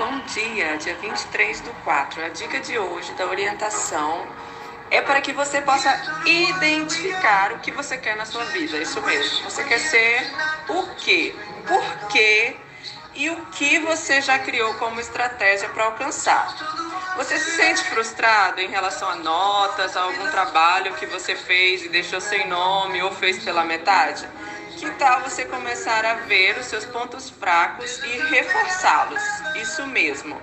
Bom dia, dia 23 do 4. A dica de hoje da orientação é para que você possa identificar o que você quer na sua vida. Isso mesmo. Você quer ser o quê? Por quê? E o que você já criou como estratégia para alcançar. Você se sente frustrado em relação a notas, a algum trabalho que você fez e deixou sem nome ou fez pela metade? Que tal você começar a ver os seus pontos fracos e reforçá-los? Isso mesmo.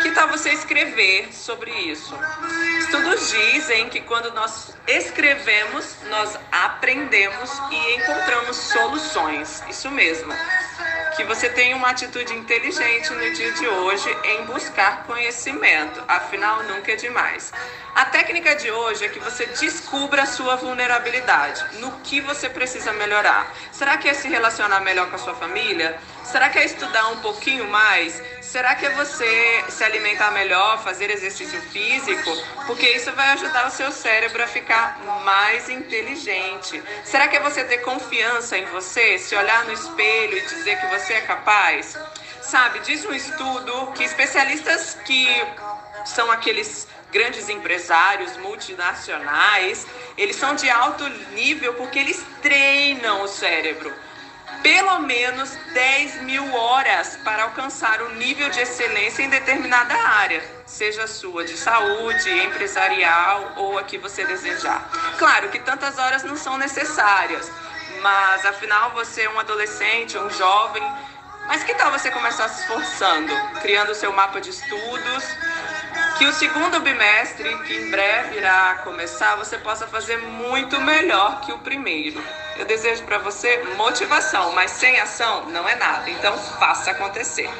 Que tal você escrever sobre isso? Estudos dizem que quando nós escrevemos, nós aprendemos e encontramos soluções. Isso mesmo que você tenha uma atitude inteligente no dia de hoje em buscar conhecimento, afinal, nunca é demais. A técnica de hoje é que você descubra a sua vulnerabilidade, no que você precisa melhorar. Será que é se relacionar melhor com a sua família? Será que é estudar um pouquinho mais? Será que é você se alimentar melhor, fazer exercício físico? Porque isso vai ajudar o seu cérebro a ficar mais inteligente. Será que é você ter confiança em você, se olhar no espelho e dizer que você é capaz? Sabe, diz um estudo que especialistas que são aqueles grandes empresários multinacionais, eles são de alto nível porque eles treinam o cérebro pelo menos 10 mil horas para alcançar o nível de excelência em determinada área, seja sua de saúde, empresarial ou a que você desejar. Claro que tantas horas não são necessárias, mas afinal você é um adolescente, um jovem. Mas que tal você começar se esforçando, criando o seu mapa de estudos, que o segundo bimestre, que em breve irá começar, você possa fazer muito melhor que o primeiro. Eu desejo para você motivação, mas sem ação não é nada. Então faça acontecer.